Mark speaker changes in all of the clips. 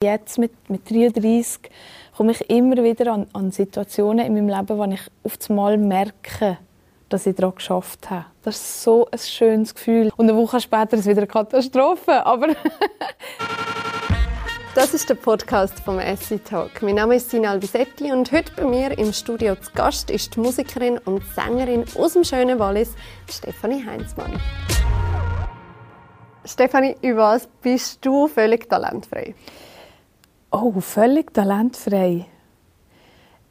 Speaker 1: Jetzt mit, mit 33 komme ich immer wieder an, an Situationen in meinem Leben, wo ich auf einmal merke, dass ich daran geschafft habe. Das ist so ein schönes Gefühl. Und eine Woche später ist es wieder eine Katastrophe. Aber
Speaker 2: das ist der Podcast vom Essie Talk. Mein Name ist Sina Albisetti und heute bei mir im Studio zu Gast ist die Musikerin und Sängerin aus dem schönen Wallis, Stefanie Heinzmann. Stefanie, über was bist du völlig talentfrei?
Speaker 1: Oh, völlig talentfrei.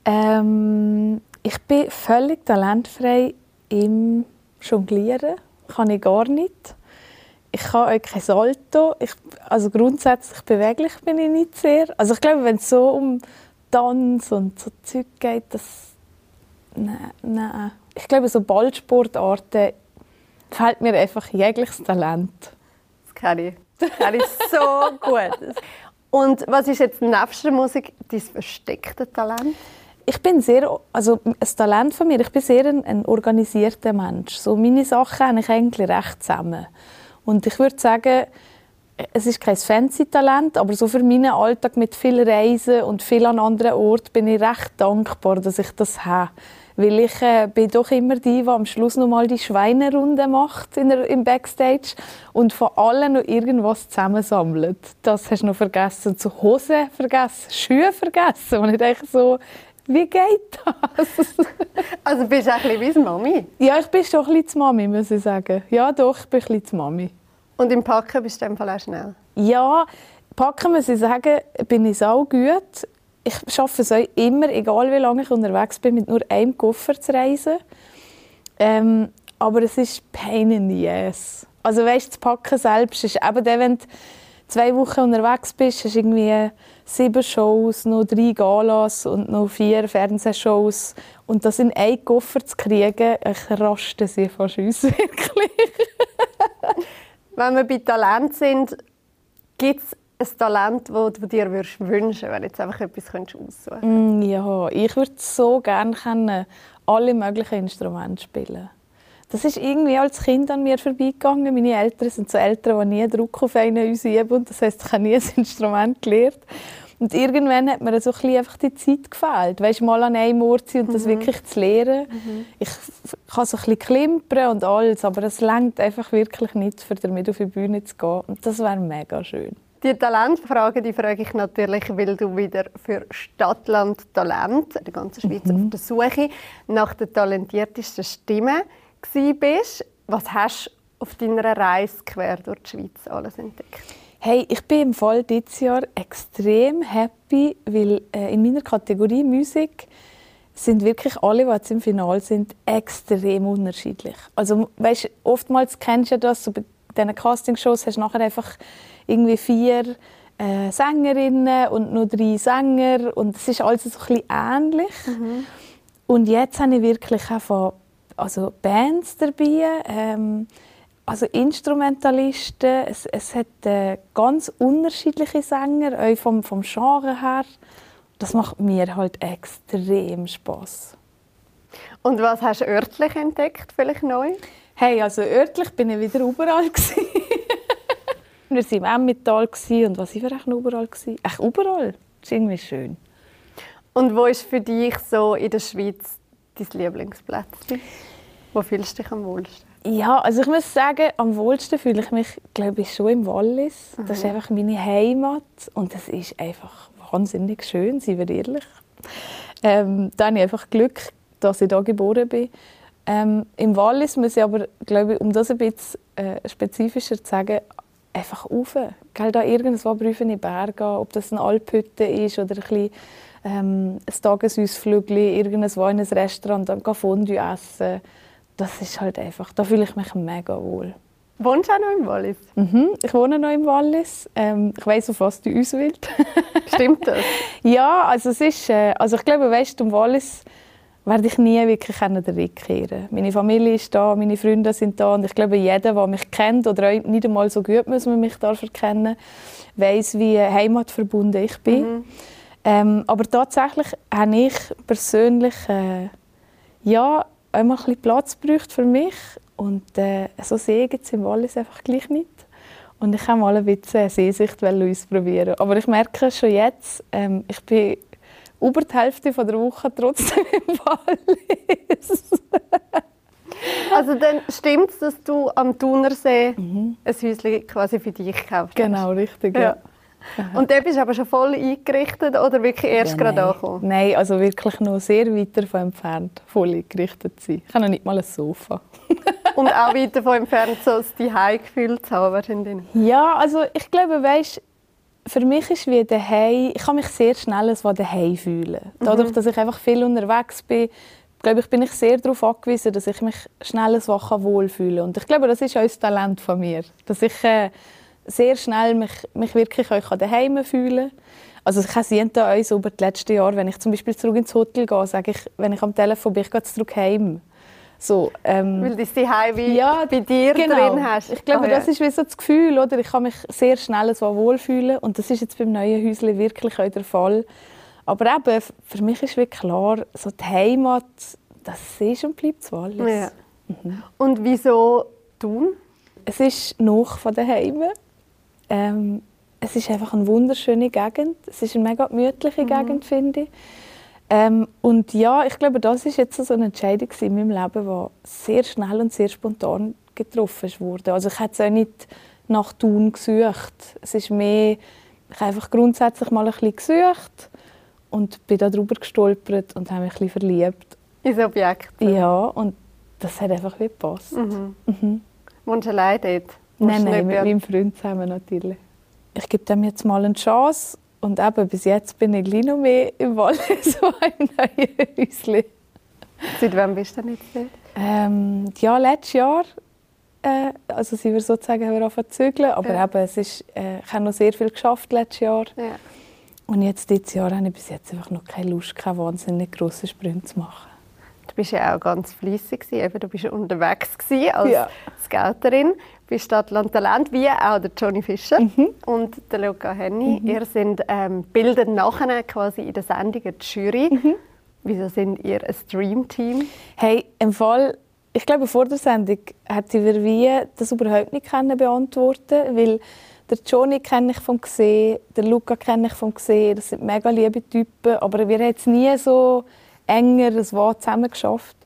Speaker 1: Ähm, ich bin völlig talentfrei im Jonglieren. Kann ich gar nicht. Ich kann auch kein Salto. Ich, also grundsätzlich beweglich bin ich nicht sehr. Also ich glaube, wenn es so um Tanz und so Zeug geht, das... Nein, nein. Ich glaube, so Ballsportarten fehlt mir einfach jegliches Talent.
Speaker 2: Das kenne ich. Das kenne ich so gut. Und was ist jetzt nebst der Musik dein versteckte Talent?
Speaker 1: Ich bin sehr, also ein Talent von mir, ich bin sehr ein, ein organisierter Mensch. So meine Sachen habe ich eigentlich recht zusammen. Und ich würde sagen, es ist kein fancy Talent, aber so für meinen Alltag mit viel Reisen und viel an anderen Orten bin ich recht dankbar, dass ich das habe. Weil ich äh, bin doch immer die, die am Schluss noch mal die Schweinerunde macht in der, im Backstage und von allen noch irgendwas zusammensammelt. Das hast du noch vergessen. Zu Hosen vergessen, Schuhe vergessen. Und ich denke so, wie geht das?
Speaker 2: also bist du ein bisschen wie Mami?
Speaker 1: Ja, ich bin schon ein bisschen Mami, muss ich sagen. Ja, doch, ich bin ein bisschen Mami.
Speaker 2: Und im Packen bist du in dem Fall auch schnell?
Speaker 1: Ja, Packen muss ich sagen, bin ich auch gut ich schaffe es auch immer, egal wie lange ich unterwegs bin, mit nur einem Koffer zu reisen. Ähm, aber es ist Pain in the ass. Also weißt, das Packen selbst ist eben dann, wenn du zwei Wochen unterwegs bist, hast du irgendwie sieben Shows, noch drei Galas und noch vier Fernsehshows. Und das in einen Koffer zu kriegen, ich raste sie fast aus, wirklich.
Speaker 2: wenn wir bei Talent sind, gibt es ein Talent, das du dir würdest wünschen wenn du jetzt einfach etwas aussuchen
Speaker 1: mm, Ja, ich würde so gerne können, alle möglichen Instrumente spielen. Das ist irgendwie als Kind an mir vorbeigegangen. Meine Eltern sind so Eltern, die nie Druck auf einen ausüben. Und das heisst, ich habe nie ein Instrument gelernt. Und irgendwann hat mir so ein einfach die Zeit gefehlt. Weißt, mal an einem Ort sein und das mhm. wirklich zu lernen. Mhm. Ich kann so ein bisschen klimpern und alles, aber es lenkt einfach wirklich nicht, für damit auf die Bühne zu gehen. Und das wäre mega schön.
Speaker 2: Die Talentfrage die frage ich natürlich, weil du wieder für Stadtland Talent in der ganzen Schweiz mhm. auf der Suche nach der talentiertesten Stimme bist. Was hast du auf deiner Reise quer durch die Schweiz alles entdeckt?
Speaker 1: Hey, ich bin im Fall dieses Jahr extrem happy, weil äh, in meiner Kategorie Musik sind wirklich alle, die jetzt im Finale sind, extrem unterschiedlich. Also, weißt, oftmals kennst du ja das, so bei diesen Castingshows hast du nachher einfach irgendwie vier äh, Sängerinnen und nur drei Sänger und es ist alles so ein ähnlich. Mhm. Und jetzt habe ich wirklich auch von, also Bands dabei, ähm, also Instrumentalisten, es, es hat äh, ganz unterschiedliche Sänger, auch vom, vom Genre her. Das macht mir halt extrem Spaß.
Speaker 2: Und was hast du örtlich entdeckt, vielleicht neu?
Speaker 1: Hey, also örtlich bin ich wieder überall Wir waren im Emmental und was war wir überall? Echt überall. Das ist irgendwie schön.
Speaker 2: Und wo ist für dich so in der Schweiz dein Lieblingsplätzchen? Wo fühlst du dich am wohlsten?
Speaker 1: Ja, also ich muss sagen, am wohlsten fühle ich mich, glaube ich, schon im Wallis. Mhm. Das ist einfach meine Heimat und es ist einfach wahnsinnig schön, seien wir ehrlich. Ähm, da habe ich einfach Glück, dass ich hier geboren bin. Ähm, Im Wallis muss ich aber, glaube ich, um das ein bisschen äh, spezifischer zu sagen, einfach rauf. Gell, da irgendwo prüfen in Berge, ob das eine Alphütte ist oder ein, bisschen, ähm, ein Tagesausflügel, irgendwo in ein Restaurant, dann Fondue essen. Das ist halt einfach, da fühle ich mich mega wohl.
Speaker 2: Wohnst du auch noch im Wallis?
Speaker 1: Mhm, ich wohne noch im Wallis. Ähm, ich weiss, auf was du uns willst.
Speaker 2: Stimmt das?
Speaker 1: ja, also es ist, äh, also ich glaube, weißt du, im Wallis werde ich nie wirklich zurückkehren Meine Familie ist da, meine Freunde sind da und ich glaube, jeder, der mich kennt oder nicht einmal so gut muss man mich dafür kennen, weiß, wie heimatverbunden ich bin. Mhm. Ähm, aber tatsächlich habe ich persönlich äh, ja, einmal ein bisschen Platz gebraucht für mich und äh, so Segen im Wallis einfach gleich nicht. Und ich habe mal ein bisschen Seesicht ausprobieren. Aber ich merke schon jetzt, ähm, ich bin über die Hälfte von der Woche trotzdem im Wallis.
Speaker 2: also dann stimmt es, dass du am Thunersee mhm. ein Häuschen quasi für dich gekauft hast?
Speaker 1: Genau, richtig, ja. ja.
Speaker 2: Und dort bist du aber schon voll eingerichtet oder wirklich erst ja, gerade angekommen?
Speaker 1: Nein, also wirklich noch sehr weit davon entfernt, voll eingerichtet zu sein. Ich habe noch nicht mal ein Sofa.
Speaker 2: Und auch weit davon entfernt, so das Zuhause-Gefühl zu haben wahrscheinlich.
Speaker 1: Ja, also ich glaube, weißt, für mich ist wie daheim, ich kann mich sehr schnell als daheim fühlen. Dadurch, mhm. dass ich einfach viel unterwegs bin, glaube ich, bin ich sehr darauf angewiesen, dass ich mich schnell als wohlfühle. Und ich glaube, das ist auch ein Talent von mir, dass ich äh, sehr schnell mich, mich wirklich auch daheim fühlen kann. Also ich sehe uns über die letzten Jahre, wenn ich zum Beispiel zurück ins Hotel gehe, sage ich, wenn ich am Telefon bin, ich gehe zurück heim. So,
Speaker 2: ähm, Weil du die wie ja, bei dir genau. drin hast.
Speaker 1: Ich glaube, oh, ja. das ist wie so das Gefühl, oder? Ich kann mich sehr schnell so wohlfühlen und das ist jetzt beim neuen Häuschen wirklich auch der Fall. Aber eben, für mich ist wirklich klar, so die Heimat, das ist und bleibt das Wallis. Ja.
Speaker 2: Mhm. Und wieso tun?
Speaker 1: Es ist noch von daheim. Ähm, es ist einfach eine wunderschöne Gegend. Es ist eine mega gemütliche mhm. Gegend, finde ich. Ähm, und ja, ich glaube, das ist jetzt so eine Entscheidung in meinem Leben, die sehr schnell und sehr spontan getroffen wurde. Also ich hätte es auch nicht nach Tun gesucht. Es ist mehr, ich habe einfach grundsätzlich mal ein bisschen gesucht und bin darüber gestolpert und habe mich ein bisschen verliebt.
Speaker 2: Ins Objekt?
Speaker 1: Ja, und das hat einfach wie gepasst.
Speaker 2: Mhm. Mhm. Wohnst du allein dort?
Speaker 1: Nein, nein, mit meinem Freund zusammen natürlich. Ich gebe dem jetzt mal eine Chance und eben, bis jetzt bin ich noch mehr im Wallis, so im neuen Häuschen.
Speaker 2: Seit wann bist du denn jetzt dort?
Speaker 1: Ähm, ja, letztes Jahr. Äh, also sind wir sozusagen haben wir angefangen zu zügeln, aber ja. eben, es ist, äh, ich habe noch sehr viel geschafft letztes Jahr. Ja. Und jetzt dieses Jahr habe ich bis jetzt einfach noch keine Lust, keine wahnsinnig grossen Sprünge zu machen.
Speaker 2: Du bist ja auch ganz fleissig, eben, du bist ja unterwegs als ja. Scouterin bei Stadtland Talent, wie auch der Johnny Fischer mhm. und der Luca Henny. Mhm. Ihr sind ähm, bildet nachher quasi in der Sendung die Jury. Mhm. Wieso sind ihr ein Streamteam?
Speaker 1: Hey, im Fall, ich glaube vor der Sendung hat sie wie das überhaupt nicht können beantworten, weil der Johnny kenne ich vom gesehen, der Luca kenne ich vom gesehen. Das sind mega liebe Typen, aber wir haben jetzt nie so enger das Wort zusammen geschafft.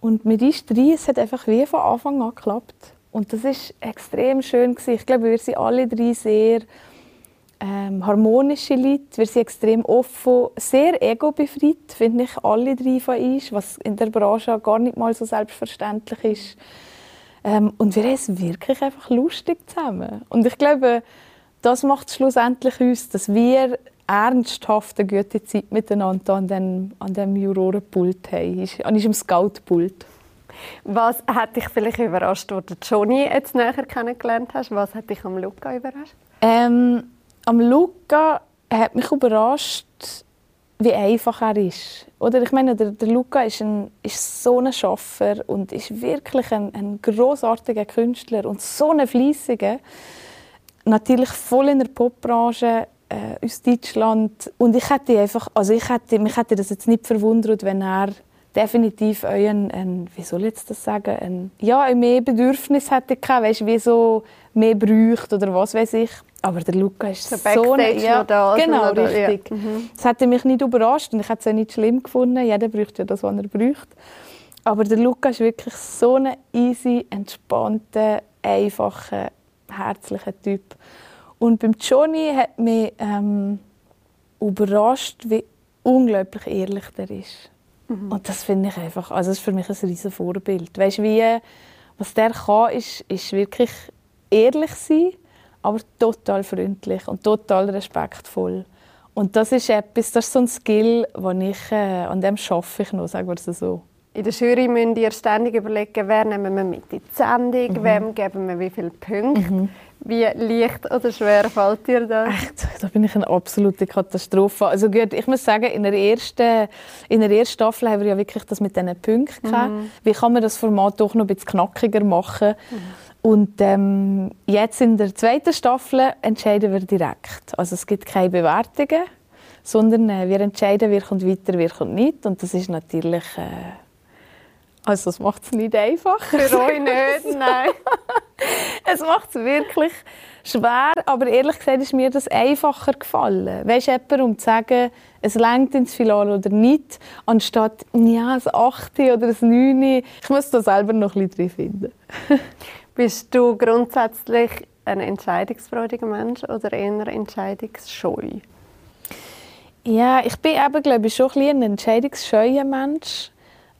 Speaker 1: Und mit uns drei, es hat einfach wie von Anfang an geklappt. Und das ist extrem schön gewesen. Ich glaube, wir sind alle drei sehr ähm, harmonische Leute. Wir sind extrem offen, sehr ego-befreit, finde ich, alle drei von uns, was in der Branche gar nicht mal so selbstverständlich ist. Ähm, und wir haben es wirklich einfach lustig zusammen. Und ich glaube, das macht es schlussendlich aus, dass wir ernsthaft eine gute Zeit miteinander an dem, an dem Jurorenpult haben, an unserem Scoutpult.
Speaker 2: Was hat dich vielleicht überrascht, als du Johnny jetzt näher kennengelernt hast? Was hat dich am Luca überrascht?
Speaker 1: Ähm, am Luca hat mich überrascht, wie einfach er ist. Oder ich meine, der, der Luca ist, ein, ist so ein Schaffer und ist wirklich ein, ein großartiger Künstler und so ein Fleissiger. Natürlich voll in der Popbranche äh, aus Deutschland. Und ich hätte einfach, also ich hätte, mich hätte das jetzt nicht verwundert, wenn er definitiv ein, ein, wie soll ich jetzt das sagen, ein, ja, ein mehr Bedürfnis hätte gehabt, weißt, wie so mehr bräuchte oder was weiß ich. Aber der Luca ist so, so
Speaker 2: eine, ja, da,
Speaker 1: genau, oder, richtig. Ja. Mhm. Das hätte mich nicht überrascht und ich hätte es auch nicht schlimm gefunden. Jeder bräuchte ja das, was er braucht. Aber der Luca ist wirklich so ein easy, entspannter, einfacher, herzlicher Typ. Und beim Johnny hat mich ähm, überrascht, wie unglaublich ehrlich der ist. Mhm. Und das finde ich einfach, also das ist für mich ein riesiges Vorbild. Weißt du, wie, was der kann, ist, ist wirklich ehrlich sein, aber total freundlich und total respektvoll. Und das ist etwas, das ist so ein Skill, den ich, äh, an dem schaffe ich noch, sagen wir es so.
Speaker 2: In der Jury müsst ihr ständig überlegen, wer nehmen wir mit in die Sendung, mhm. wem geben wir wie viele Punkte. Mhm. Wie leicht oder schwer fällt dir das?
Speaker 1: Echt, da bin ich eine absolute Katastrophe. Also gut, ich muss sagen, in der ersten, in der ersten Staffel haben wir ja wirklich das mit diesen Punkten mhm. Wie kann man das Format doch noch ein bisschen knackiger machen? Mhm. Und ähm, jetzt in der zweiten Staffel entscheiden wir direkt. Also es gibt keine Bewertungen, sondern äh, wir entscheiden, wer kommt weiter, wer kommt nicht. Und das ist natürlich... Äh, also das macht es nicht einfach.
Speaker 2: Für euch nicht, nein.
Speaker 1: es macht es wirklich schwer, aber ehrlich gesagt ist mir das einfacher gefallen. Weißt du, jemand, um zu sagen, es längt ins Finale oder nicht, anstatt ja, ein 8 oder ein 9. Ich muss da selber noch ein bisschen drin finden.
Speaker 2: Bist du grundsätzlich ein entscheidungsfreudiger Mensch oder eher entscheidungsscheu?
Speaker 1: Ja, ich bin eben, glaube ich, schon ein, ein entscheidungsscheuer Mensch.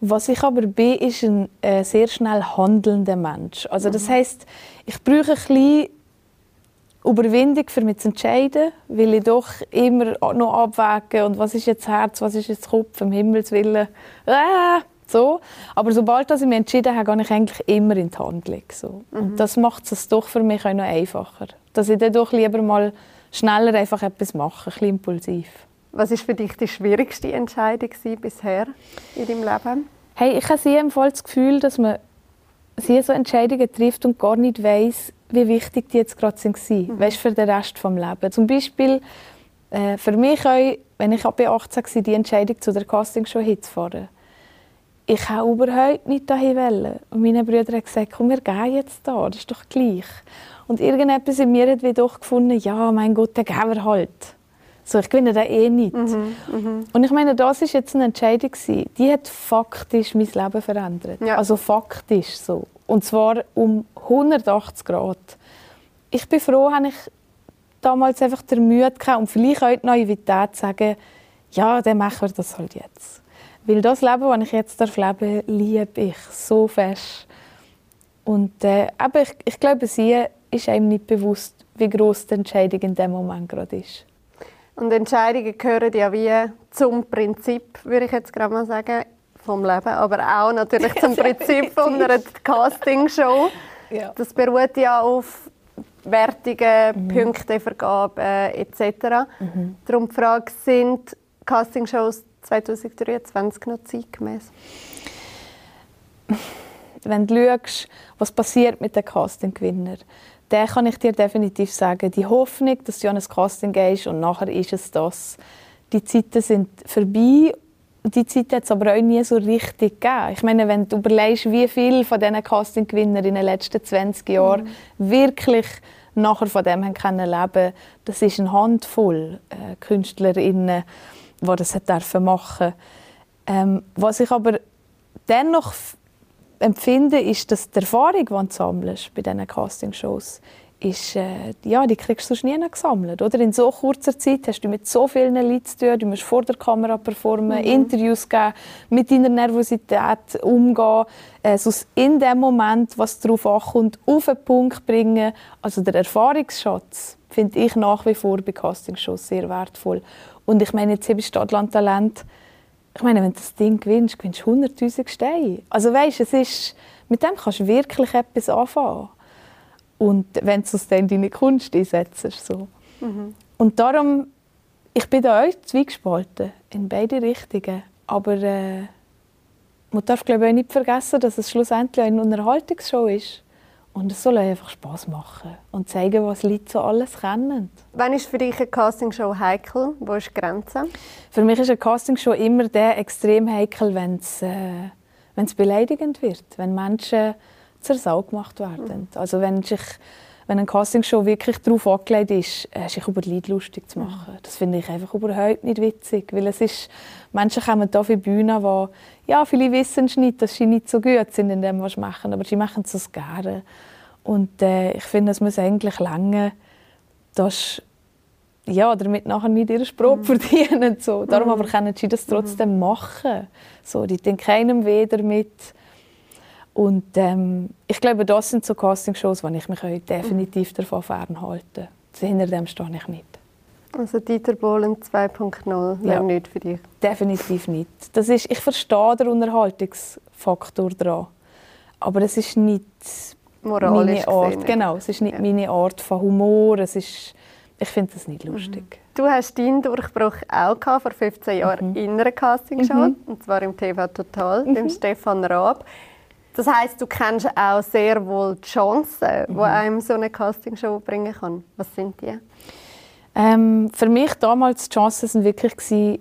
Speaker 1: Was ich aber bin, ist ein äh, sehr schnell handelnder Mensch. Also das mhm. heißt, ich brauche ein bisschen Überwindung, für mich zu entscheiden, weil ich doch immer noch abwäge und was ist jetzt Herz, was ist jetzt Kopf, um Himmels Willen. Äh, so. Aber sobald ich mich entschieden habe, gehe ich eigentlich immer in die Handlung. So. Mhm. Und das macht es doch für mich auch noch einfacher. Dass ich dann doch lieber mal schneller einfach etwas mache, ein bisschen impulsiv.
Speaker 2: Was ist für dich die schwierigste Entscheidung bisher in deinem Leben?
Speaker 1: Hey, ich habe sehr das Gefühl, dass man sehr so Entscheidungen trifft und gar nicht weiß, wie wichtig die jetzt gerade sind, mhm. weißt, für den Rest des Lebens. Zum Beispiel äh, für mich auch, wenn ich bei 18 war, die Entscheidung zu der Castingshow hinzufahren. Ich habe überhaupt nicht dahin wollen. Und meine Brüder haben gesagt, komm, wir gehen jetzt da, das ist doch gleich. Und irgendetwas in mir hat doch gefunden, ja, mein Gott, dann gehen wir halt. So, ich gewinne da eh nicht. Mhm, mh. Und ich meine, das ist jetzt eine Entscheidung die hat faktisch mein Leben verändert. Ja. Also faktisch so. Und zwar um 180 Grad. Ich bin froh, habe ich damals einfach der Mühe gehabt und vielleicht auch die Naivität zu sagen, ja, dann machen wir das halt jetzt. Weil das Leben, das ich jetzt darf leben liebe ich so fest. Und äh, aber ich, ich glaube, sie ist einem nicht bewusst, wie groß die Entscheidung in dem Moment gerade ist.
Speaker 2: Und Entscheidungen gehören ja wie zum Prinzip, würde ich jetzt gerade mal sagen, vom Leben, aber auch natürlich zum Prinzip von einer Castingshow. Ja. Das beruht ja auf Wertungen, mhm. Punktevergabe etc. Mhm. Darum die Frage, sind Castingshows 2023 noch zeitgemäß?
Speaker 1: Wenn du schaust, was passiert mit den Castinggewinnern, dann kann ich dir definitiv sagen, die Hoffnung, dass du an ein Casting gehst und nachher ist es das. Die Zeiten sind vorbei. Die Zeit hat es aber auch nie so richtig gegeben. Ich meine, wenn du überlegst, wie viele von diesen Castinggewinnern in den letzten 20 Jahren mhm. wirklich nachher von dem haben können leben das ist eine Handvoll äh, KünstlerInnen, die das machen dürfen. Ähm, was ich aber dennoch empfinde, ist, dass die Erfahrung, die du sammelst bei diesen Castingshows, ist, äh, ja, die kriegst du sonst nie gesammelt. Oder? In so kurzer Zeit hast du mit so vielen Leuten zu tun, du musst vor der Kamera performen, mhm. Interviews geben, mit deiner Nervosität umgehen, äh, so in dem Moment, was darauf ankommt, auf den Punkt bringen. Also der Erfahrungsschatz finde ich nach wie vor bei Castingshows sehr wertvoll. Und ich meine, jetzt bei Stadtland Talent, ich meine, wenn du das Ding gewinnst, gewinnst du 100'000 Steine. Also weißt, es ist, mit dem kannst du wirklich etwas anfangen. Und wenn du es dann in deine Kunst einsetzt. So. Mhm. Und darum, ich bin da auch zweigespalten, in beide Richtungen. Aber äh, man darf glaube ich auch nicht vergessen, dass es schlussendlich eine Unterhaltungsshow ist. Und es soll einfach Spaß machen und zeigen, was Leute so alles kennen.
Speaker 2: Wann ist für dich eine Castingshow heikel? Wo ist die Grenze?
Speaker 1: Für mich ist eine Castingshow immer der extrem heikel, wenn es, äh, wenn es beleidigend wird. Wenn Menschen zur Sau gemacht werden. Mhm. Also wenn sich wenn eine Castingshow wirklich darauf angelegt ist, äh, sich über die Leute lustig zu machen. Mhm. Das finde ich einfach überhaupt nicht witzig, weil es ist, Menschen kommen hier auf die Bühne, wo, ja, viele wissen nicht, dass sie nicht so gut sind in dem, was sie machen, aber sie machen es gerne. Und äh, ich finde, es muss eigentlich lange, dass ja, damit nachher nicht ihre Brot mhm. verdienen. So. Darum mhm. aber können sie das trotzdem mhm. machen. So, die tun keinem weh damit. Und ähm, ich glaube, das sind so Castingshows, wo ich mich definitiv mhm. davon fernhalte. Hinter dem stehe ich nicht.
Speaker 2: Also Dieter Bohlen 2.0 wäre ja. nicht für dich?
Speaker 1: Definitiv nicht. Das ist, ich verstehe den Unterhaltungsfaktor daran. Aber es ist nicht Moralisch meine Art. Gesehen, genau, es ist nicht ja. meine Art von Humor. Es ist, ich finde das nicht lustig. Mhm.
Speaker 2: Du hast deinen Durchbruch auch vor 15 Jahren mhm. in einer Castingshow, mhm. und zwar im TV Total, mhm. dem Stefan Raab. Das heißt, du kennst auch sehr wohl die Chancen, mhm. die einem so eine Castingshow bringen kann. Was sind die?
Speaker 1: Ähm, für mich damals die Chancen sind wirklich die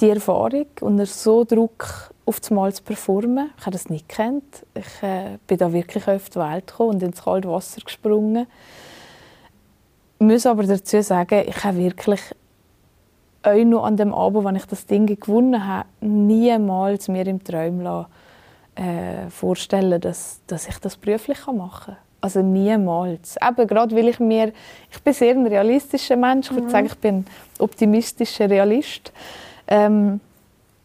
Speaker 1: Erfahrung und so Druck auf einmal zu performen. Ich habe das nicht gekannt. Ich äh, bin da wirklich auf die Welt gekommen und ins kalte Wasser gesprungen. Ich muss aber dazu sagen, ich habe wirklich auch noch an dem Abend, als ich das Ding gewonnen habe, niemals mir im Traum äh, vorstellen dass, dass ich das beruflich machen kann. Also niemals. Eben, gerade weil ich mir, ich bin sehr ein realistischer Mensch. Ich würde mhm. sagen, ich bin ein optimistischer Realist. Ähm,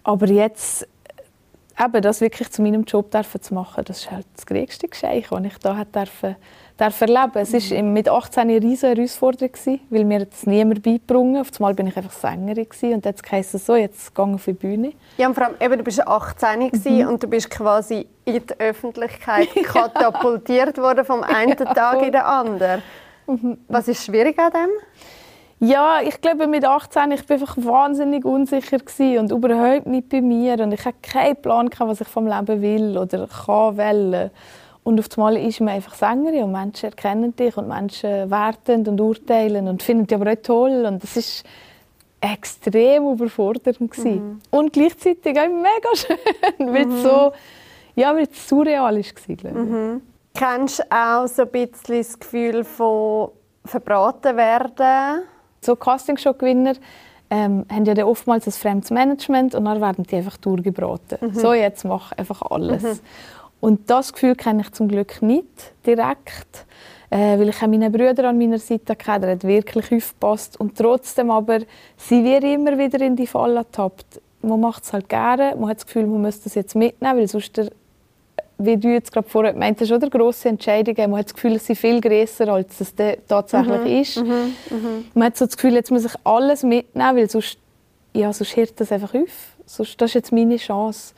Speaker 1: aber jetzt eben das wirklich zu meinem Job zu machen, das ist halt das größte Geschenk, das ich da durfte, darf erleben. Es war mhm. mit 18 eine riesige Herausforderung, weil mir das niemand beigebracht Auf einmal bin ich einfach Sängerin und jetzt heisst es so, jetzt gehe ich auf die Bühne.
Speaker 2: Ja, und vor allem, eben, du bist 18 mhm. und du bist quasi in die Öffentlichkeit katapultiert worden vom einen ja, Tag in den anderen. Mhm. Was ist schwierig an dem?
Speaker 1: Ja, ich glaube mit 18 ich bin einfach wahnsinnig unsicher und überhaupt nicht bei mir und ich hatte keinen Plan, was ich vom Leben will oder kann wollen. Und auf einmal ist man einfach Sängerin und Menschen erkennen dich und Menschen werten und urteilen und finden dich aber auch toll und das ist extrem überfordernd Mhm. und gleichzeitig auch mega schön, weil mhm. es so ja, weil es surreal war. Mhm.
Speaker 2: Kennst du auch so ein bisschen das Gefühl von verbraten werden?
Speaker 1: So Castingshow-Gewinner ähm, haben ja oftmals ein fremdes Management und dann werden die einfach durchgebraten. Mhm. So, jetzt mach einfach alles. Mhm. Und das Gefühl kenne ich zum Glück nicht direkt, äh, weil ich auch meine Brüder an meiner Seite hatte, der hat wirklich aufgepasst. Und trotzdem aber, sie wird immer wieder in die Falle ertappt. Man macht es halt gerne, man hat das Gefühl, man müsste es jetzt mitnehmen, weil sonst der wie du jetzt gerade vorher meintest, oder grosse Entscheidungen. Man hat das Gefühl, es sind viel grösser, als es tatsächlich mhm. ist. Mhm. Mhm. Man hat so das Gefühl, jetzt muss ich alles mitnehmen, weil sonst, ja, sonst hört das einfach auf. Sonst, das ist jetzt meine Chance.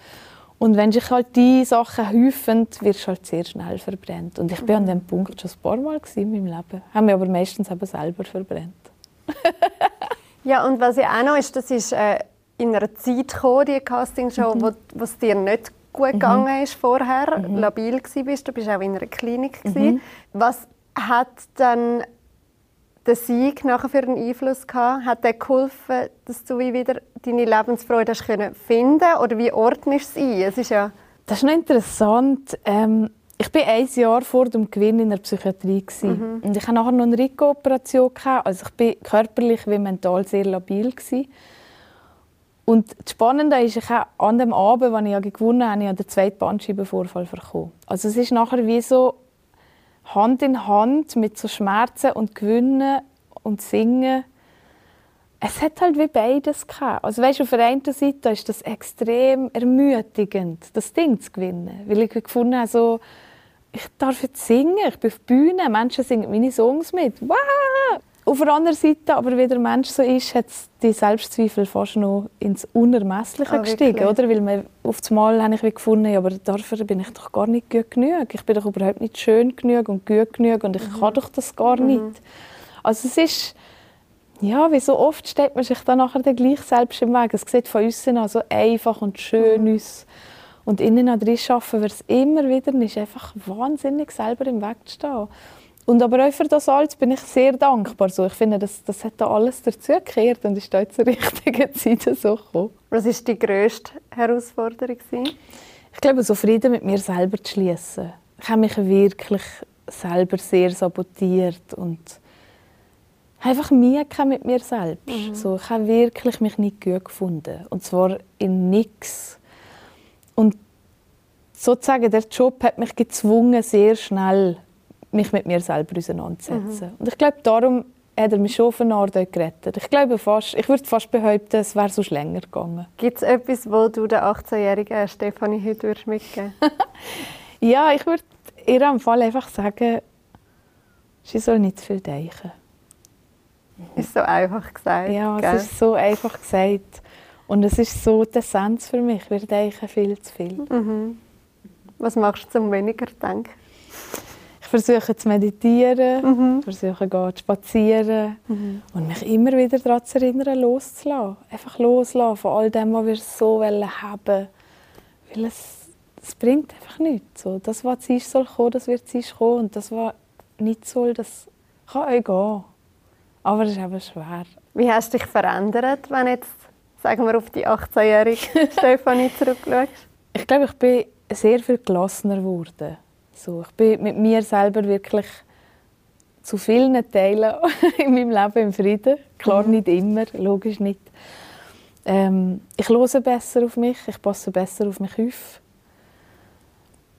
Speaker 1: Und wenn sich halt die Sachen häufen, wirst du halt sehr schnell verbrennt. Und ich bin an mhm. dem Punkt schon ein paar Mal in meinem Leben. Haben wir aber meistens eben selber verbrennt.
Speaker 2: ja, und was ja auch noch ist, das ist äh, in einer Zeit gekommen, die Castingshow, mhm. wo, es dir nicht gut mhm. gegangen ist vorher, mhm. labil bist, du bist auch in einer Klinik mhm. Was hat dann der Sieg nachher für einen Einfluss gehabt? Hat der geholfen, dass du wieder deine Lebensfreude hast können finden oder wie ordnest du es ein? Es ist ja
Speaker 1: das ist noch interessant. Ähm, ich war ein Jahr vor dem Gewinn in der Psychiatrie. Mhm. Und ich hatte nachher noch eine Rico-Operation. Also ich war körperlich wie mental sehr labil. Gewesen. Und das Spannende ist, ich habe an dem Abend, als ich gewonnen habe, ich den zweiten Bandscheibenvorfall bekommen. Also es ist nachher wie so Hand in Hand mit so Schmerzen und Gewinnen und Singen. Es hat halt wie beides gehabt. Also weißt, auf der einen Seite ist das extrem ermutigend, das Ding zu gewinnen, weil ich gefunden habe, so, ich darf jetzt singen, ich bin auf der Bühne, Menschen singen meine Songs mit. Wow! Auf der anderen Seite, aber wie der Mensch so ist, hat die Selbstzweifel fast noch ins Unermessliche oh, gestiegen, oder? Weil man, auf einmal habe ich gefunden, ja, aber dafür bin ich doch gar nicht gut genug. Ich bin doch überhaupt nicht schön genug und gut genug und ich mhm. kann doch das gar mhm. nicht. Also es ist, ja, wie so oft steht man sich dann nachher dann gleich selbst im Weg. Es sieht von außen an so einfach und schön mhm. aus. Und innen drin arbeiten wir es immer wieder, ist einfach wahnsinnig selber im Weg zu stehen. Und aber auch für das alles bin ich sehr dankbar. So, ich finde, das, das hat da alles dazugekehrt und ist da zur richtigen Zeit so gekommen.
Speaker 2: Was war die grösste Herausforderung?
Speaker 1: Ich glaube, so Frieden mit mir selber zu schließen. Ich habe mich wirklich selber sehr sabotiert und einfach Mühe mit mir selbst. Mhm. So, ich habe wirklich mich nicht gut gefunden. Und zwar in nichts. Und sozusagen der Job hat mich gezwungen, sehr schnell mich mit mir selber auseinandersetzen. Mhm. Und ich glaube, darum hat er mich schon eine Art gerettet. Ich glaube fast, ich würde fast behaupten, es wäre sonst länger gegangen.
Speaker 2: Gibt es etwas, wo du der 18-jährigen Stefanie heute mitgeben
Speaker 1: Ja, ich würde ihr am Fall einfach sagen, sie soll nicht zu viel denken.
Speaker 2: Ist so einfach gesagt.
Speaker 1: Ja, gell? es ist so einfach gesagt. Und es ist so die Essenz für mich. Wir denken viel zu viel. Mhm.
Speaker 2: Was machst du, um weniger zu denken?
Speaker 1: Ich versuche zu meditieren, mhm. versuche zu spazieren mhm. und mich immer wieder daran zu erinnern, loszulassen. Einfach loslassen von all dem, was wir so haben Weil es, es bringt einfach nichts. So, das, was zu ist, soll kommen, das wird zu ist kommen. Und das, was nicht soll, das kann auch gehen. Aber es ist eben schwer.
Speaker 2: Wie hast du dich verändert, wenn jetzt, sagen wir, auf die 18-jährige Stefanie zurückschaust?
Speaker 1: ich glaube, ich bin sehr viel gelassener geworden. So, ich bin mit mir selber wirklich zu vielen Teilen in meinem Leben im Frieden. Klar, mhm. nicht immer, logisch nicht. Ähm, ich höre besser auf mich, ich passe besser auf mich auf.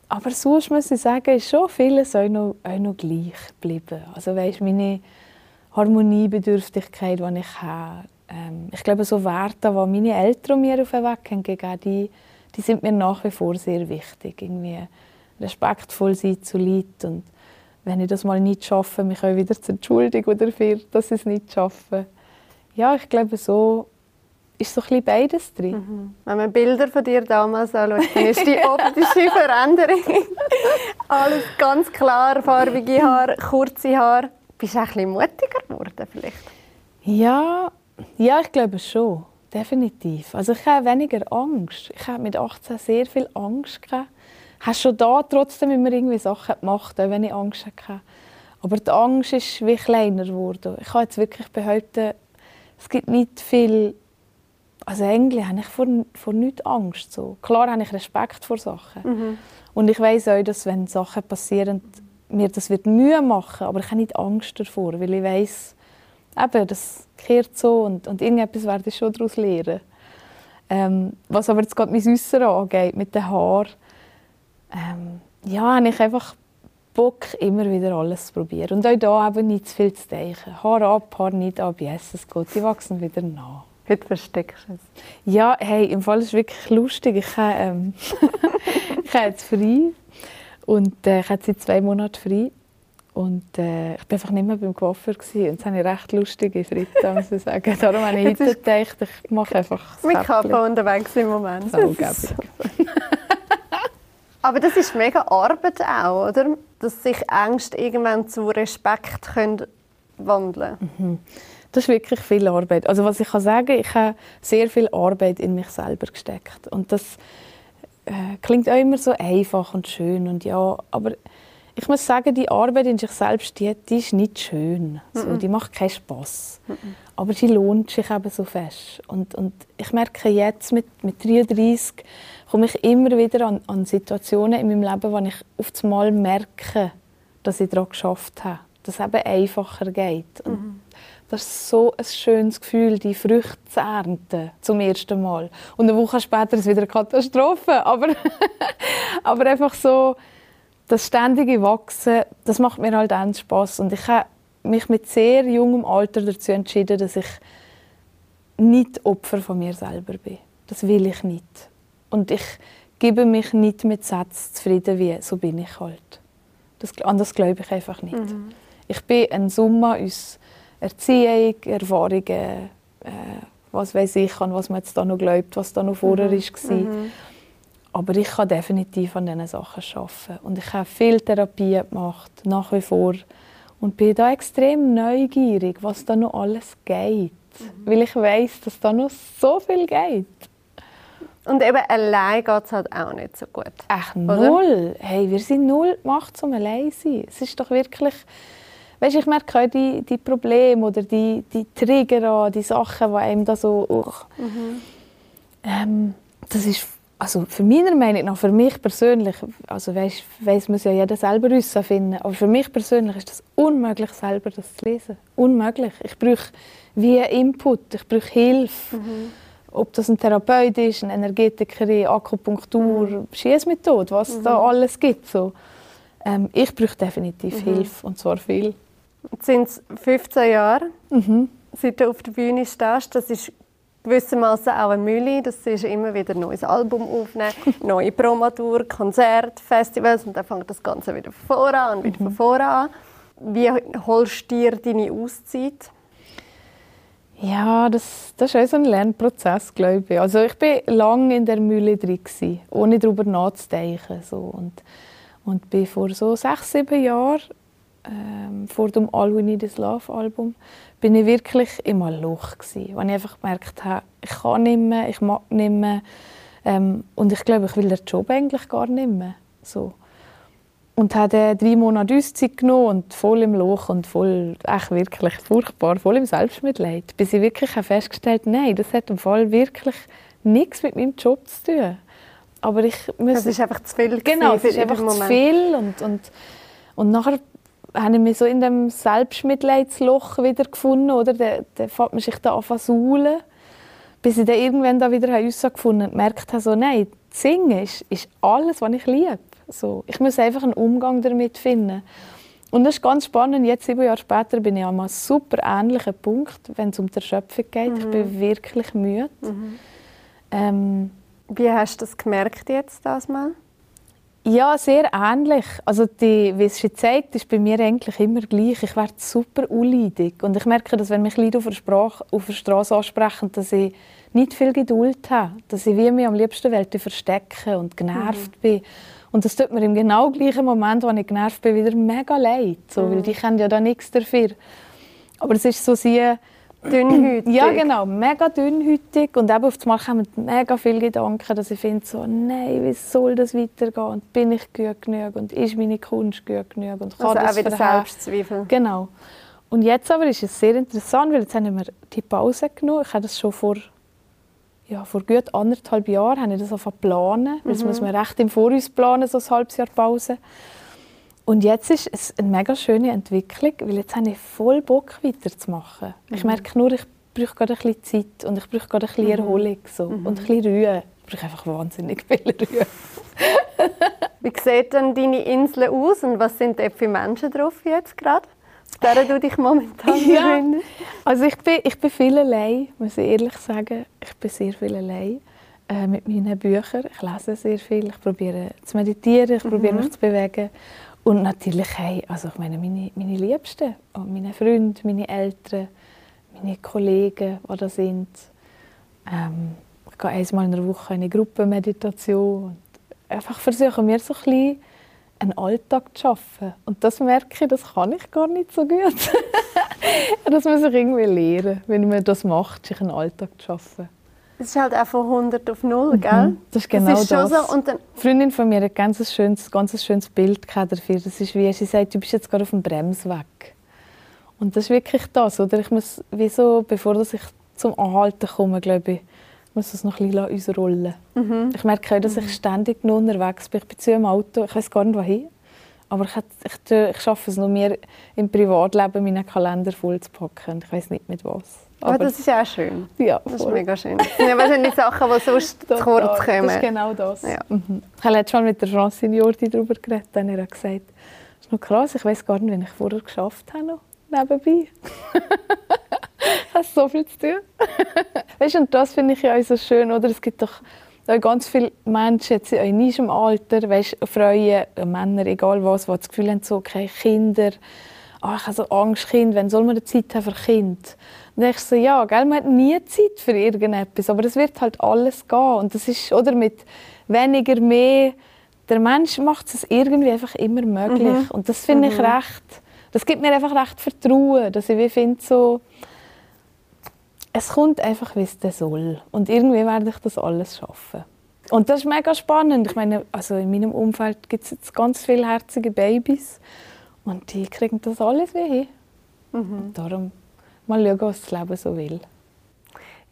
Speaker 1: Aber sonst muss ich sagen, ist schon vieles auch noch, auch noch gleich geblieben. Also weißt, meine Harmoniebedürftigkeit, die ich habe, ähm, ich glaube, so Werte, die meine Eltern mir auf den Weg haben gegeben, die, die sind mir nach wie vor sehr wichtig. Irgendwie respektvoll sein zu Leuten und wenn ich das mal nicht schaffe, mich auch wieder zu entschuldigen dafür, dass ich es nicht schaffe. Ja, ich glaube, so ist so ein beides drin. Mhm.
Speaker 2: Wenn man Bilder von dir damals anschaut, dann ist die optische Veränderung. Alles ganz klar, farbige Haare, kurze Haare. Bist du ein bisschen mutiger geworden vielleicht?
Speaker 1: Ja, ja, ich glaube schon. Definitiv. Also ich habe weniger Angst. Ich habe mit 18 sehr viel Angst gehabt. Hast schon da trotzdem immer irgendwie Sachen gemacht, auch wenn ich Angst hatte. Aber die Angst ist wie kleiner geworden. Ich kann jetzt wirklich behaupten, es gibt nicht viel also eigentlich habe ich vor, vor nichts Angst. So. Klar habe ich Respekt vor Sachen. Mhm. Und ich weiß auch, dass wenn Sachen passieren, mir das wird Mühe machen, aber ich habe nicht Angst davor, weil ich weiß, eben, das kehrt so und, und irgendetwas werde ich schon daraus lernen. Ähm, was aber jetzt gerade mein Äußeren angeht, mit den Haaren, ähm, ja, habe ich einfach Bock, immer wieder alles zu probieren. Und auch da eben nicht zu viel zu denken. Haar ab, Haar nicht ab, yes, es geht, die wachsen wieder nach.
Speaker 2: Heute versteckst du es.
Speaker 1: Ja, hey, im Fall ist es wirklich lustig. Ich habe, ähm, ich habe jetzt frei und äh, ich habe seit zwei Monaten frei. Und äh, ich war einfach nicht mehr beim Coiffeur. Gewesen. Und das habe ich recht lustige Fritte, muss ich sagen. Darum habe ich heute gedacht, ich mache einfach
Speaker 2: das Mit Kappe unterwegs im Moment.
Speaker 1: So,
Speaker 2: Aber das ist mega Arbeit auch, oder? Dass sich Ängste irgendwann zu Respekt können wandeln können. Mhm.
Speaker 1: Das ist wirklich viel Arbeit. Also was ich kann sagen, ich habe sehr viel Arbeit in mich selber gesteckt und das äh, klingt auch immer so einfach und schön und ja, aber ich muss sagen, die Arbeit in sich selbst, die, die ist nicht schön. So, -mm. Die macht keinen Spass. Mm aber sie lohnt sich eben so fest. Und, und ich merke jetzt mit, mit 33 komme ich immer wieder an, an Situationen in meinem Leben, wo ich auf einmal merke, dass ich daran geschafft habe. Dass es eben einfacher geht. Und -hmm. Das ist so ein schönes Gefühl, die Früchte zu ernten, zum ersten Mal. Und eine Woche später ist es wieder eine Katastrophe. Aber, aber einfach so, das ständige Wachsen, das macht mir halt auch Spass. Und ich habe mich mit sehr jungem Alter dazu entschieden, dass ich nicht Opfer von mir selber bin. Das will ich nicht. Und ich gebe mich nicht mit Sätzen zufrieden, wie so bin ich halt. Das, anders glaube ich einfach nicht. Mhm. Ich bin ein Summe aus Erziehung, Erfahrungen, äh, was weiß ich, an was man jetzt da noch glaubt, was da noch vorher mhm. war. Mhm. Aber ich kann definitiv an diesen Sachen arbeiten. Und ich habe viel Therapie gemacht, nach wie vor. Und bin da extrem neugierig, was da noch alles geht. Mhm. Weil ich weiß, dass da noch so viel geht.
Speaker 2: Und eben allein geht es halt auch nicht so gut.
Speaker 1: Ach, null. Oder? Hey, wir sind null gemacht, um allein zu sein. Es ist doch wirklich weißt, ich merke auch die, die Probleme oder die, die Trigger an, die Sachen, die einem da so... Uh, mhm. ähm, das ist also für meiner Meinung nach, für mich persönlich, also weiss, weiss muss ja jeder selber finden, aber für mich persönlich ist das unmöglich, selber das zu lesen. Unmöglich. Ich brauche wie Input, ich brauche Hilfe. Mhm. Ob das ein Therapeut ist, ein Energetiker, Akupunktur, mhm. Schießmethode, was mhm. da alles gibt. So. Ähm, ich brauche definitiv mhm. Hilfe, und zwar viel.
Speaker 2: Jetzt sind es 15 Jahre, mhm. seit du auf der Bühne stehst. Das ist gewissermaßen auch eine Mühle. Das ist immer wieder ein neues Album aufnehmen, neue Promotour, Konzerte, Festivals und dann fängt das Ganze wieder von vorne an und wieder mhm. von vorne an. Wie holst du dir deine Auszeit?
Speaker 1: Ja, das, das ist auch so ein Lernprozess, glaube ich. Also ich war lange in der Mühle drin, ohne darüber nachzudenken. So. Und, und bin vor so sechs, sieben Jahren ähm, vor dem All We Need Is Love Album, bin ich wirklich im Loch gewesen, wo ich einfach gemerkt habe, ich kann nicht mehr, ich mag nicht mehr ähm, und ich glaube, ich will den Job eigentlich gar nicht mehr. So. Und habe drei Monate Auszeit genommen und voll im Loch und voll, echt wirklich furchtbar, voll im Selbstmitleid. Bis ich wirklich festgestellt habe, nein, das hat im Fall wirklich nichts mit meinem Job zu tun. Aber ich muss...
Speaker 2: Es ist einfach zu viel.
Speaker 1: Genau, es ist einfach zu viel und, und, und nachher habe ich mich so in dem Selbstmitleidsloch wieder gefunden, oder? Dann, dann fängt man sich da an zu bis ich dann irgendwann da wieder herausgefunden habe und gemerkt habe, so, nein, Singen ist, ist alles, was ich liebe. So, ich muss einfach einen Umgang damit finden. Und das ist ganz spannend. Jetzt, sieben Jahre später, bin ich an einem super ähnlichen Punkt, wenn es um die Erschöpfung geht. Mhm. Ich bin wirklich müde. Mhm.
Speaker 2: Ähm, Wie hast du das gemerkt jetzt, das mal?
Speaker 1: Ja, sehr ähnlich. Also die, wie es schon zeigt, ist bei mir eigentlich immer gleich. Ich werde super unleidig. Und ich merke, dass wenn mich Leute auf der, Sprache, auf der Straße ansprechen, dass ich nicht viel Geduld habe. Dass ich wie mich am liebsten Welt verstecke und genervt mhm. bin. Und das tut mir im genau gleichen Moment, wo ich genervt bin, wieder mega leid. So, mhm. Weil die kennen ja da nichts dafür. Aber es ist so sie
Speaker 2: dünnhütig.
Speaker 1: Ja, genau, mega dünnhütig. Und eben auf einmal kommen mega viele Gedanken, dass ich finde, so, nein, wie soll das weitergehen? Und bin ich gut genug? Und ist meine Kunst gut genug? Und
Speaker 2: kann also das auch wieder Selbstzweifel.
Speaker 1: Genau. Und jetzt aber ist es sehr interessant, weil jetzt haben wir die Pause genommen. Ich habe das schon vor, ja, vor gut anderthalb Jahren habe ich das planen. Mhm. Das muss man recht im Voraus planen, so ein halbes Jahr Pause. Und jetzt ist es eine mega schöne Entwicklung, weil jetzt habe ich voll Bock weiterzumachen. Mhm. Ich merke nur, ich brauche gerade ein bisschen Zeit und ich brauche gerade ein bisschen mhm. Erholung so. Mhm. und ein bisschen Ruhe. Ich brauche einfach wahnsinnig viel Ruhe.
Speaker 2: Wie sieht denn deine Insel aus und was sind da für Menschen drauf jetzt gerade? Auf der du dich momentan ja.
Speaker 1: Also ich bin, ich bin viel allein, muss ich ehrlich sagen. Ich bin sehr viel allein äh, mit meinen Büchern. Ich lese sehr viel, ich probiere zu meditieren, ich probiere mhm. mich zu bewegen. Und natürlich hey, also ich meine, meine, meine Liebsten, meine Freunde, meine Eltern, meine Kollegen, die da sind. Ähm, ich gehe einmal in der Woche in eine Gruppenmeditation und einfach versuchen mir so ein bisschen einen Alltag zu schaffen. Und das merke ich, das kann ich gar nicht so gut. das muss ich irgendwie lernen, wenn man das macht, sich einen Alltag zu schaffen.
Speaker 2: Es ist halt auch von 100 auf 0, mhm. gell?
Speaker 1: Das ist genau das. Ist das. So. Eine Freundin von mir hat ein ganz schönes, ganz schönes Bild dafür. Das ist wie, sie sagt, du bist jetzt gerade auf dem Bremsweg. Und das ist wirklich das, oder? Ich muss, wie so, bevor ich zum Anhalten komme, glaube ich, muss das noch ein bisschen ausrollen. Mhm. Ich merke auch, dass ich mhm. ständig nur unterwegs bin. Ich bin zu im Auto, ich weiß gar nicht, wohin. Aber ich, ich, ich schaffe es noch mehr, im Privatleben meinen Kalender voll zu packen. Ich weiß nicht mit was.
Speaker 2: Aber, Aber das ist auch schön.
Speaker 1: Ja,
Speaker 2: voll. Das ist mega schön. Das sind ja wahrscheinlich Sachen, die sonst zu kurz kommen.
Speaker 1: Das ist genau das. Ja. Mhm. Ich habe schon mit der Francine Jordi darüber geredet. Dann hat er gesagt, das ist noch krass, ich weiß gar nicht, wie ich vorher geschafft habe. Noch nebenbei. ich habe so viel zu tun. weißt, und das finde ich ja auch so schön. Oder? Es gibt doch ganz viele Menschen jetzt in unserem Alter, weißt, Frauen, Männer, egal was, die das Gefühl haben, so, okay, Kinder, oh, ich habe so Angst, Kind, wann soll man Zeit haben für Kind? Und dann ich so, ja, gell, man hat nie Zeit für irgendetwas, aber es wird halt alles gehen. Und das ist, oder mit weniger, mehr, der Mensch macht es irgendwie einfach immer möglich. Mhm. Und das finde mhm. ich recht, das gibt mir einfach recht Vertrauen, dass ich finde so, es kommt einfach, wie es soll. Und irgendwie werde ich das alles schaffen. Und das ist mega spannend. Ich meine, also in meinem Umfeld gibt es jetzt ganz viele herzige Babys und die kriegen das alles wie hin. Mhm. Darum mal schauen, was das Leben so will.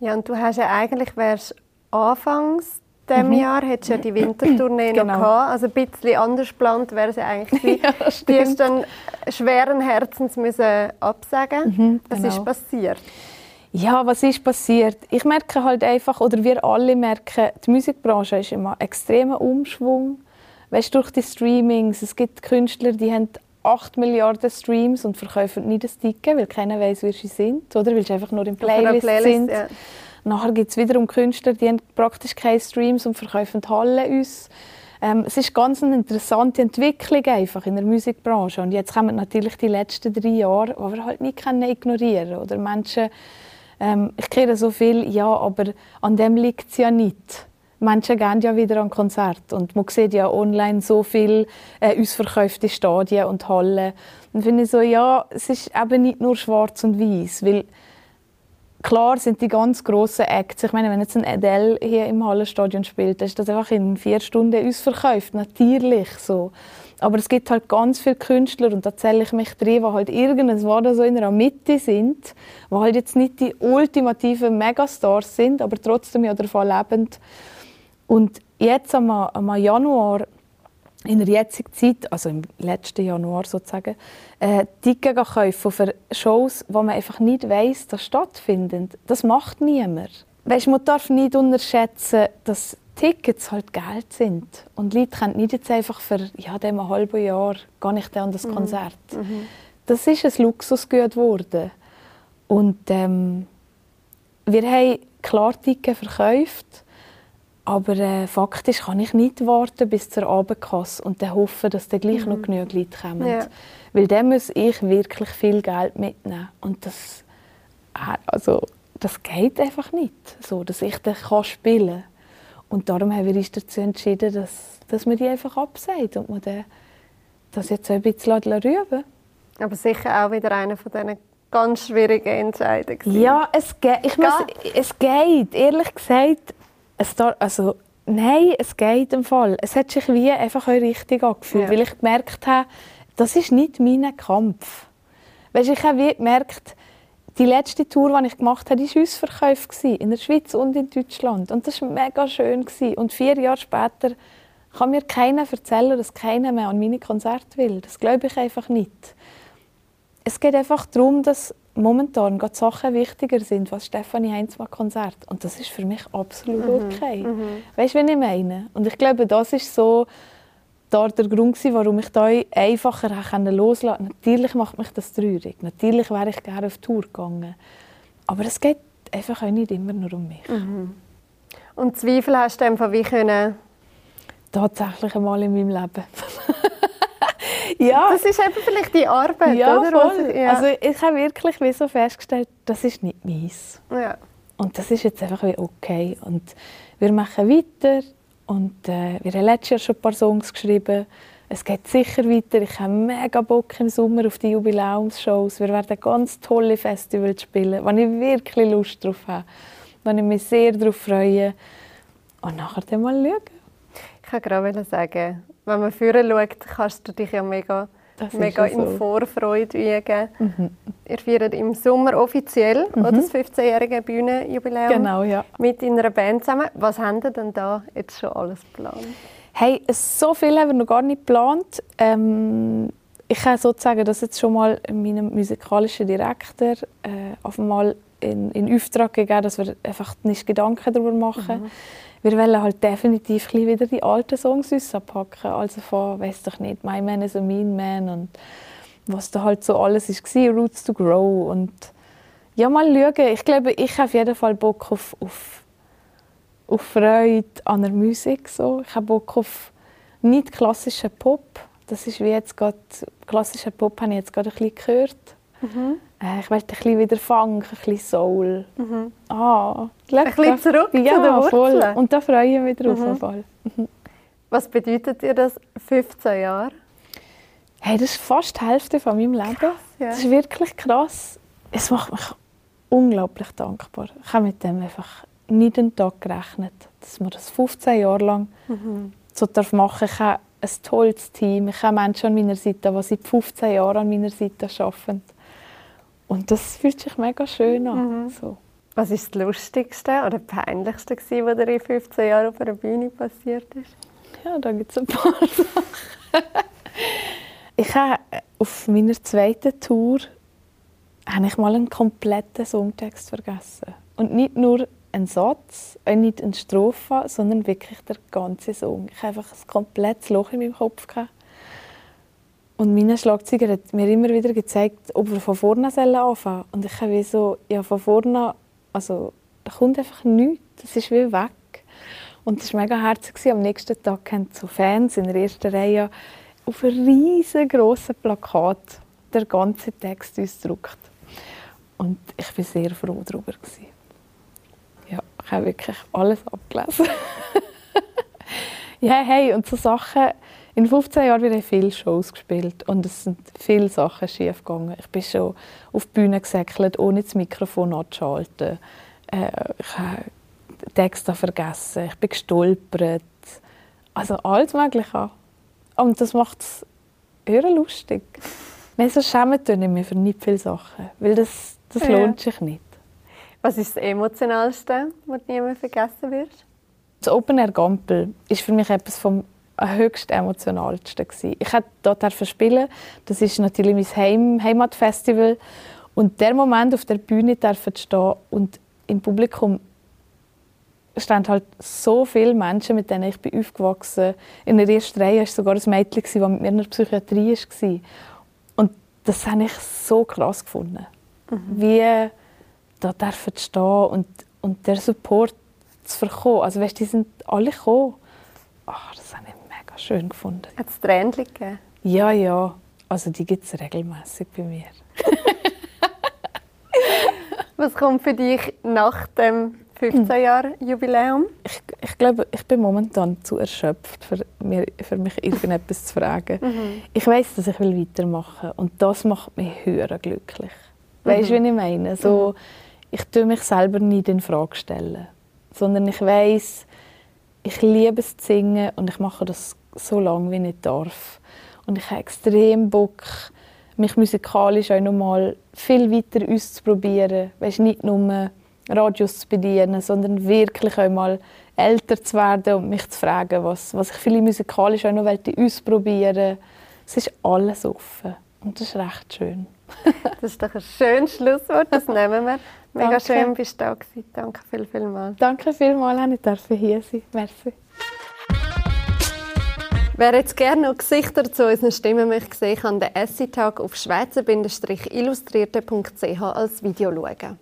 Speaker 2: Ja, und du hast ja eigentlich, wärst anfangs diesem mhm. Jahr hättest ja die Wintertournee genau. noch gehabt. Also ein bisschen anders geplant wäre es ja eigentlich ja, Die hast dann schweren Herzens müssen absagen. Mhm, was genau. ist passiert?
Speaker 1: Ja, was ist passiert? Ich merke halt einfach, oder wir alle merken, die Musikbranche ist immer extremer Umschwung. Weißt, durch die Streamings, es gibt Künstler, die haben 8 Milliarden Streams und verkaufen nicht das Ticket, weil keiner weiß, wer sie sind, oder? Weil sie einfach nur im Playlist, Playlist sind. Ja. Nachher gibt es wiederum Künstler, die haben praktisch keine Streams und verkaufen die Halle uns. Ähm, es ist ganz eine interessante Entwicklung einfach in der Musikbranche. Und jetzt kommen natürlich die letzten drei Jahre, die wir halt nicht können ignorieren Oder Menschen, ähm, ich kenne so viel, ja, aber an dem liegt es ja nicht. Menschen gehen ja wieder an Konzert und man sieht ja online so viel äh, ausverkaufte Stadien und Hallen. Und finde ich so, ja, es ist eben nicht nur schwarz und weiß, weil klar sind die ganz grossen Acts. Ich meine, wenn jetzt ein Adele hier im Hallenstadion spielt, dann ist das einfach in vier Stunden ausverkauft, natürlich so. Aber es gibt halt ganz viele Künstler, und da zähle ich mich drin, die halt irgendwann so in der Mitte sind, die halt jetzt nicht die ultimativen Megastars sind, aber trotzdem ja davon lebend Und jetzt am, am Januar, in der jetzigen Zeit, also im letzten Januar sozusagen, äh, Tickets kaufen für Shows, wo man einfach nicht weiss, dass stattfinden. Das macht niemand. Weißt, man darf nicht unterschätzen, dass Tickets halt Geld sind. Und Leute können nicht jetzt einfach für ja, dem halben Jahr gar nicht an das mhm. Konzert. Mhm. Das ist ein Luxusgut geworden. Und ähm, wir haben klar Tickets verkauft, aber äh, faktisch kann ich nicht warten bis zur Abendkasse und dann hoffen, dass dann gleich mhm. noch genügend Leute kommen. Ja. Weil dann muss ich wirklich viel Geld mitnehmen. Und das, äh, also, das geht einfach nicht, so, dass ich dann spielen kann. Und darum haben wir uns dazu entschieden, dass, dass man die einfach absagt und man dann das jetzt ein bisschen rüben
Speaker 2: Aber sicher auch wieder einer von diesen ganz schwierigen Entscheidungen.
Speaker 1: Ja, es, ge ich muss, es geht. Ehrlich gesagt, es da, also, nein, es geht im Fall. Es hat sich wie einfach richtig angefühlt, ja. weil ich gemerkt habe, das ist nicht mein Kampf. Weißt, ich habe wie gemerkt, die letzte Tour, die ich gemacht habe, war Ausverkauf in der Schweiz und in Deutschland. Und das war mega schön. Und vier Jahre später kann mir keiner erzählen, dass keiner mehr an meine Konzerte will. Das glaube ich einfach nicht. Es geht einfach darum, dass momentan gerade Sachen wichtiger sind, was Stefanie Heinzmann Konzert. Und das ist für mich absolut mhm. okay. Mhm. Weißt du, was ich meine? Und ich glaube, das ist so da der Grund warum ich da einfacher loslassen konnte. Natürlich macht mich das traurig. Natürlich wäre ich gerne auf Tour gegangen. Aber es geht einfach auch nicht immer nur um mich.
Speaker 2: Mhm. Und Zweifel hast du einfach wie können?
Speaker 1: Tatsächlich einmal in meinem Leben. ja.
Speaker 2: Das ist eben vielleicht die Arbeit,
Speaker 1: ja,
Speaker 2: oder?
Speaker 1: Voll. Ja. Also ich habe wirklich wie so festgestellt, das ist nicht meins.
Speaker 2: Ja.
Speaker 1: Und das ist jetzt einfach wie okay. Und wir machen weiter und äh, wir haben letztes Jahr schon ein paar Songs geschrieben. Es geht sicher weiter. Ich habe mega Bock im Sommer auf die Jubiläumsshows. Wir werden ganz tolle Festivals spielen, wo ich wirklich Lust drauf habe. Wo ich mich sehr darauf freue. Und nachher dann mal schauen.
Speaker 2: Ich wollte gerade sagen, wenn man vorher schaut, kannst du dich ja mega mega in so. Vorfreude wiegen. Mhm. Ihr feiert im Sommer offiziell mhm. das 15-jährige Bühnenjubiläum
Speaker 1: genau, ja.
Speaker 2: mit in einer Band zusammen. Was haben ihr denn da jetzt schon alles geplant?
Speaker 1: Hey, so viel haben wir noch gar nicht geplant. Ähm, ich kann sozusagen das jetzt schon mal meinem musikalischen Direktor äh, auf einmal in, in Auftrag gegeben, dass wir einfach nicht Gedanken darüber machen. Mhm wir wollen halt definitiv wieder die alten Songs packen. Also von, weiß doch nicht, My Man is a Mean Man und was da halt so alles war, Roots to Grow und ja, mal schauen. Ich glaube, ich habe auf jeden Fall Bock auf, auf, auf Freude an der Musik. So. Ich habe Bock auf nicht klassischen Pop. Das ist wie jetzt gerade, klassischen Pop habe ich jetzt gerade ein bisschen gehört. Mhm. Äh, ich möchte ein bisschen wieder Funk, ein bisschen Soul. Mhm.
Speaker 2: Ah, ein bisschen zurück
Speaker 1: ja,
Speaker 2: zu den
Speaker 1: Wurzeln. Voll. Und da freue ich mich drauf. Mhm. Fall.
Speaker 2: Mhm. Was bedeutet dir das 15 Jahre?
Speaker 1: Hey, das ist fast die Hälfte von meinem Leben. Krass, ja. Das ist wirklich krass. Es macht mich unglaublich dankbar. Ich habe mit dem einfach nicht einen Tag gerechnet, dass man das 15 Jahre lang mhm. so darf machen Ich habe ein tolles Team. Ich habe Menschen an meiner Seite, die seit 15 Jahren an meiner Seite arbeiten. Und das fühlt sich mega schön an. Mhm. So.
Speaker 2: Was war das Lustigste oder Peinlichste, was dir in 15 Jahren auf einer Bühne passiert ist?
Speaker 1: Ja, da gibt es ein paar Sachen. ich habe auf meiner zweiten Tour habe ich mal einen kompletten Songtext vergessen. Und nicht nur einen Satz, nicht eine Strophe, sondern wirklich der ganze Song. Ich hatte einfach ein komplettes Loch in meinem Kopf. Gehabt. Und mein Schlagzeuger hat mir immer wieder gezeigt, ob wir von vorne anfangen sollen. Und ich habe so, ja, von vorne, also da kommt einfach nichts. Das ist wie weg. Und das war mega herzig. Am nächsten Tag haben so Fans in der ersten Reihe auf einem riesengroßen Plakat der ganze Text ausgedruckt. Und ich war sehr froh darüber. Ja, ich habe wirklich alles abgelesen. ja, hey, und so Sachen in 15 Jahren ich viele Shows gespielt und es sind viele Sachen schief gegangen. Ich bin schon auf die Bühne gesäckelt, ohne das Mikrofon anzuschalten. Äh, ich habe Texte vergessen, ich bin gestolpert. Also alles Mögliche. Und das macht es eher lustig. Nein, so schämen ich mich für nicht viele Sachen, weil das, das ja. lohnt sich nicht.
Speaker 2: Was ist das Emotionalste, was du nie mehr vergessen wirst?
Speaker 1: Das Open Air Gampel ist für mich etwas vom höchst emotionalsten gewesen. Ich durfte dort spielen. Das ist natürlich mein Heim Heimatfestival und der Moment auf der Bühne zu stehen und im Publikum standen halt so viele Menschen, mit denen ich bin aufgewachsen bin. In der ersten Reihe war sogar ein Mädchen, das mit mir in der Psychiatrie war. Und das habe ich so krass gefunden. Mhm. Wie da dürfen stehen und, und der Support zu bekommen. Also weißt, die sind alle gekommen. Ach, das habe ich mega schön gefunden.
Speaker 2: Hat es Tränen gegeben?
Speaker 1: Ja, ja. Also die gibt es regelmäßig bei mir.
Speaker 2: Was kommt für dich nach dem 15 Jahre Jubiläum?
Speaker 1: Ich, ich glaube, ich bin momentan zu erschöpft, für, mir, für mich irgendetwas zu fragen. Mhm. Ich weiß, dass ich will weitermachen will und das macht mich höher glücklich. Weißt du, mhm. wie ich meine? So, mhm. Ich tue mich selber nicht in Frage stellen, sondern ich weiß, ich liebe es zu singen und ich mache das so lange, wie ich darf. Und ich habe extrem Bock, mich musikalisch auch noch mal viel weiter auszuprobieren. Weißt, nicht nur Radios zu bedienen, sondern wirklich einmal älter zu werden und mich zu fragen, was, was ich vielleicht musikalisch auch noch ausprobieren wollte. Es ist alles offen und das ist recht schön.
Speaker 2: das ist doch ein schönes Schlusswort, das nehmen wir. Mega Danke. schön, bist du da gewesen. Danke viel, viel mal.
Speaker 1: Danke vielmals, dass ich hier sein Merci.
Speaker 2: Wer jetzt gerne noch Gesichter zu unseren Stimmen möchte sehen, kann den Essay-Tag auf schweizer-illustrierte.ch als Video schauen.